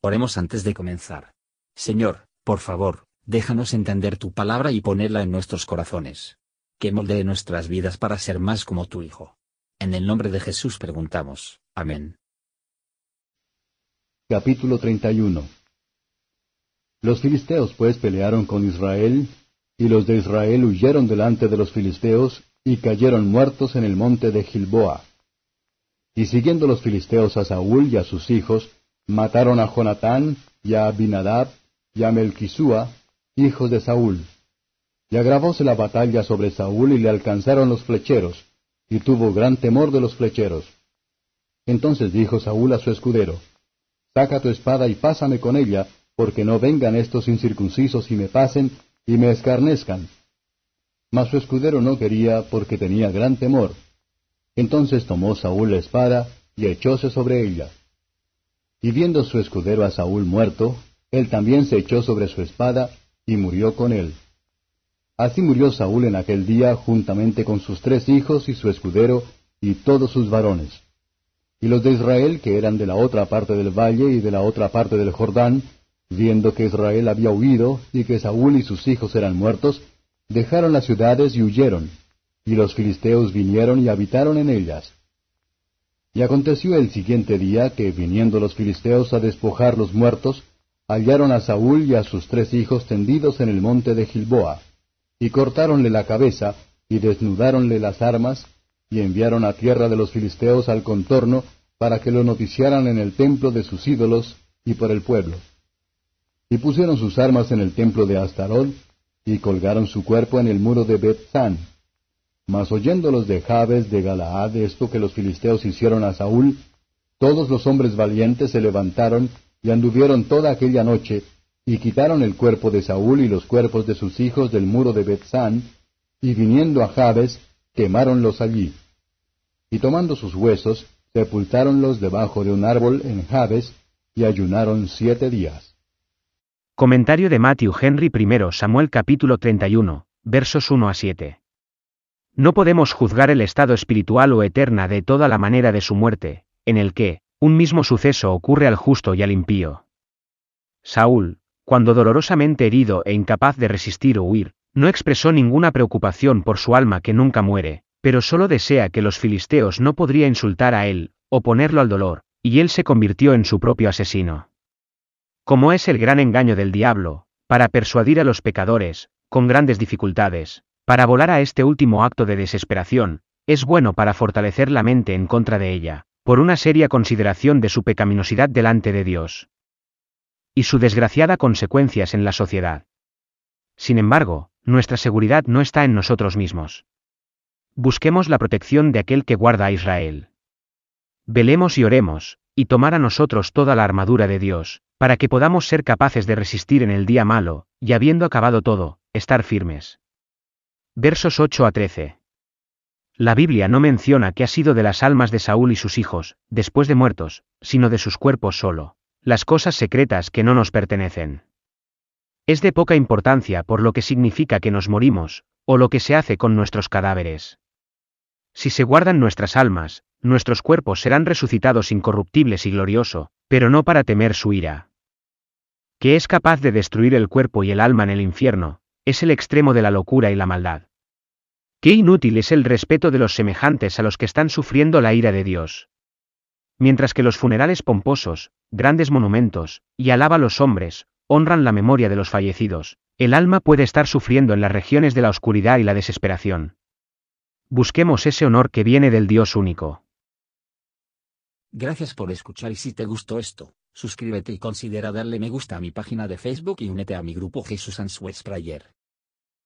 Oremos antes de comenzar. Señor, por favor, déjanos entender tu palabra y ponerla en nuestros corazones. Que moldee nuestras vidas para ser más como tu Hijo. En el nombre de Jesús preguntamos. Amén. Capítulo 31 Los filisteos pues pelearon con Israel, y los de Israel huyeron delante de los filisteos, y cayeron muertos en el monte de Gilboa. Y siguiendo los filisteos a Saúl y a sus hijos, mataron a Jonatán y a Abinadab y a Melquisúa, hijos de Saúl. Y agravóse la batalla sobre Saúl y le alcanzaron los flecheros, y tuvo gran temor de los flecheros. Entonces dijo Saúl a su escudero, Saca tu espada y pásame con ella, porque no vengan estos incircuncisos y me pasen y me escarnezcan. Mas su escudero no quería porque tenía gran temor. Entonces tomó Saúl la espada y echóse sobre ella. Y viendo su escudero a Saúl muerto, él también se echó sobre su espada y murió con él. Así murió Saúl en aquel día juntamente con sus tres hijos y su escudero y todos sus varones. Y los de Israel, que eran de la otra parte del valle y de la otra parte del Jordán, viendo que Israel había huido y que Saúl y sus hijos eran muertos, dejaron las ciudades y huyeron. Y los filisteos vinieron y habitaron en ellas. Y aconteció el siguiente día que, viniendo los filisteos a despojar los muertos, hallaron a Saúl y a sus tres hijos tendidos en el monte de Gilboa, y cortáronle la cabeza, y desnudáronle las armas, y enviaron a tierra de los filisteos al contorno, para que lo noticiaran en el templo de sus ídolos y por el pueblo. Y pusieron sus armas en el templo de Astarol, y colgaron su cuerpo en el muro de Bet-San, mas oyendo los de Jabes de Galaad esto que los filisteos hicieron a Saúl, todos los hombres valientes se levantaron y anduvieron toda aquella noche, y quitaron el cuerpo de Saúl y los cuerpos de sus hijos del muro de Betzán, y viniendo a Jabes, quemáronlos allí. Y tomando sus huesos, sepultáronlos debajo de un árbol en Jabes, y ayunaron siete días. Comentario de Matthew Henry I Samuel capítulo 31, versos 1 a 7. No podemos juzgar el estado espiritual o eterna de toda la manera de su muerte, en el que, un mismo suceso ocurre al justo y al impío. Saúl, cuando dolorosamente herido e incapaz de resistir o huir, no expresó ninguna preocupación por su alma que nunca muere, pero solo desea que los filisteos no podría insultar a él, o ponerlo al dolor, y él se convirtió en su propio asesino. Como es el gran engaño del diablo, para persuadir a los pecadores, con grandes dificultades, para volar a este último acto de desesperación, es bueno para fortalecer la mente en contra de ella, por una seria consideración de su pecaminosidad delante de Dios. Y su desgraciada consecuencias en la sociedad. Sin embargo, nuestra seguridad no está en nosotros mismos. Busquemos la protección de aquel que guarda a Israel. Velemos y oremos, y tomar a nosotros toda la armadura de Dios, para que podamos ser capaces de resistir en el día malo, y habiendo acabado todo, estar firmes. Versos 8 a 13. La Biblia no menciona que ha sido de las almas de Saúl y sus hijos, después de muertos, sino de sus cuerpos solo, las cosas secretas que no nos pertenecen. Es de poca importancia por lo que significa que nos morimos, o lo que se hace con nuestros cadáveres. Si se guardan nuestras almas, nuestros cuerpos serán resucitados incorruptibles y glorioso, pero no para temer su ira. Que es capaz de destruir el cuerpo y el alma en el infierno, es el extremo de la locura y la maldad. Qué inútil es el respeto de los semejantes a los que están sufriendo la ira de Dios. Mientras que los funerales pomposos, grandes monumentos, y alaba a los hombres, honran la memoria de los fallecidos, el alma puede estar sufriendo en las regiones de la oscuridad y la desesperación. Busquemos ese honor que viene del Dios único. Gracias por escuchar y si te gustó esto, suscríbete y considera darle me gusta a mi página de Facebook y únete a mi grupo Jesús Answers Prayer.